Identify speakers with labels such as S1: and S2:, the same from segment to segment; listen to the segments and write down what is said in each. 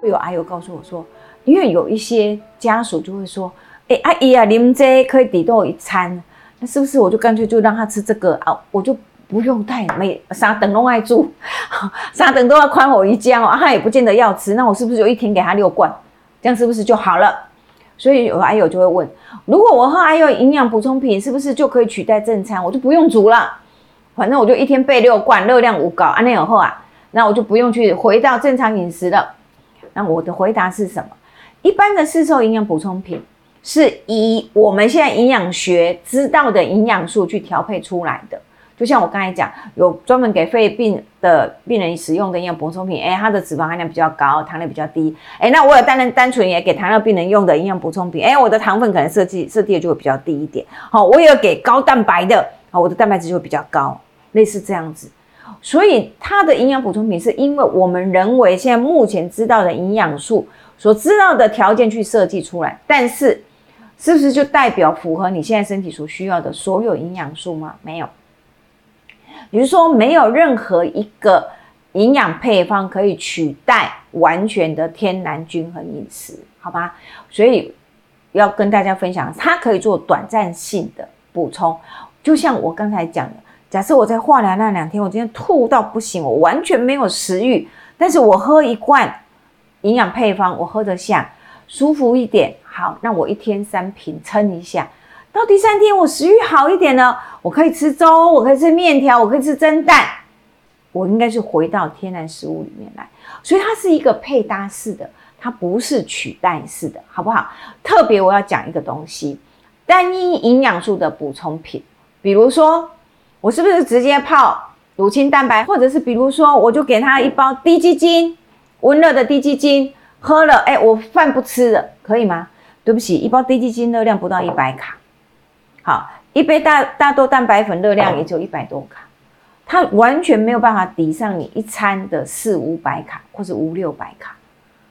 S1: 会有阿友告诉我说，因为有一些家属就会说，哎，阿姨啊，您这可以抵到一餐，那是不是我就干脆就让他吃这个啊？我就不用带每啥等都爱住，啥等都要宽我一家哦，他也不见得要吃，那我是不是就一天给他六罐，这样是不是就好了？所以有阿友就会问，如果我喝阿友营养补充品，是不是就可以取代正餐？我就不用煮了，反正我就一天备六罐，热量无高，安内有后啊，那我就不用去回到正常饮食了。那我的回答是什么？一般的市售营养补充品是以我们现在营养学知道的营养素去调配出来的。就像我刚才讲，有专门给肺病的病人使用的营养补充品，哎，它的脂肪含量比较高，糖量比较低。哎，那我有单单单纯也给糖尿病人用的营养补充品，哎，我的糖分可能设计设计的就会比较低一点。好，我也有给高蛋白的，好，我的蛋白质就会比较高，类似这样子。所以它的营养补充品是因为我们人为现在目前知道的营养素所知道的条件去设计出来，但是是不是就代表符合你现在身体所需要的所有营养素吗？没有，也就是说没有任何一个营养配方可以取代完全的天然均衡饮食，好吧？所以要跟大家分享，它可以做短暂性的补充，就像我刚才讲的。假设我在化疗那两天，我今天吐到不行，我完全没有食欲，但是我喝一罐营养配方，我喝得下，舒服一点。好，那我一天三瓶撑一下，到第三天我食欲好一点了，我可以吃粥，我可以吃面条，我可以吃蒸蛋，我应该是回到天然食物里面来。所以它是一个配搭式的，它不是取代式的，好不好？特别我要讲一个东西，单一营养素的补充品，比如说。我是不是直接泡乳清蛋白，或者是比如说，我就给他一包低基精，温热的低基精，喝了，哎，我饭不吃了，可以吗？对不起，一包低基精热量不到一百卡，好，一杯大大豆蛋白粉热量也就一百多卡，它完全没有办法抵上你一餐的四五百卡或者五六百卡，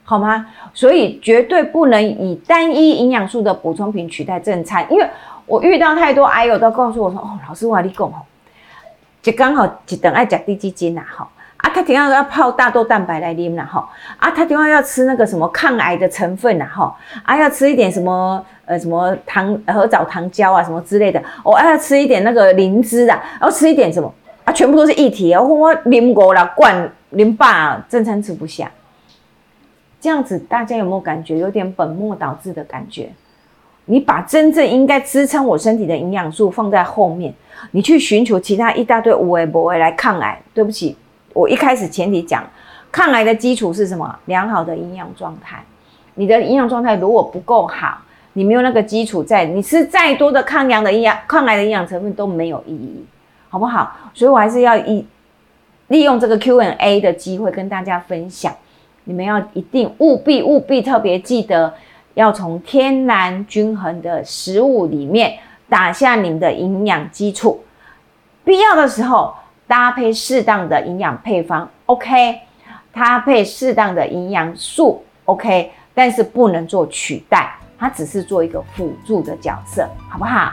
S1: 好吗？所以绝对不能以单一营养素的补充品取代正餐，因为我遇到太多癌友都告诉我说，哦，老师我跟你讲哦。就刚好一顿爱吃低基金呐，吼。啊，他听到要泡大豆蛋白来啉啦，吼。啊，他听到要吃那个什么抗癌的成分呐，吼。啊，要吃一点什么呃什么糖和枣糖胶啊什么之类的，我要吃一点那个灵芝啊，然后吃一点什么啊，全部都是液体啊，我啉过了罐啉饱，正餐吃不下，这样子大家有没有感觉有点本末倒置的感觉？你把真正应该支撑我身体的营养素放在后面，你去寻求其他一大堆无为不为来抗癌。对不起，我一开始前提讲，抗癌的基础是什么？良好的营养状态。你的营养状态如果不够好，你没有那个基础在，你吃再多的抗氧的营养、抗癌的营养成分都没有意义，好不好？所以我还是要以利用这个 Q&A 的机会跟大家分享，你们要一定务必务必特别记得。要从天然均衡的食物里面打下你们的营养基础，必要的时候搭配适当的营养配方，OK，搭配适当的营养素，OK，但是不能做取代，它只是做一个辅助的角色，好不好？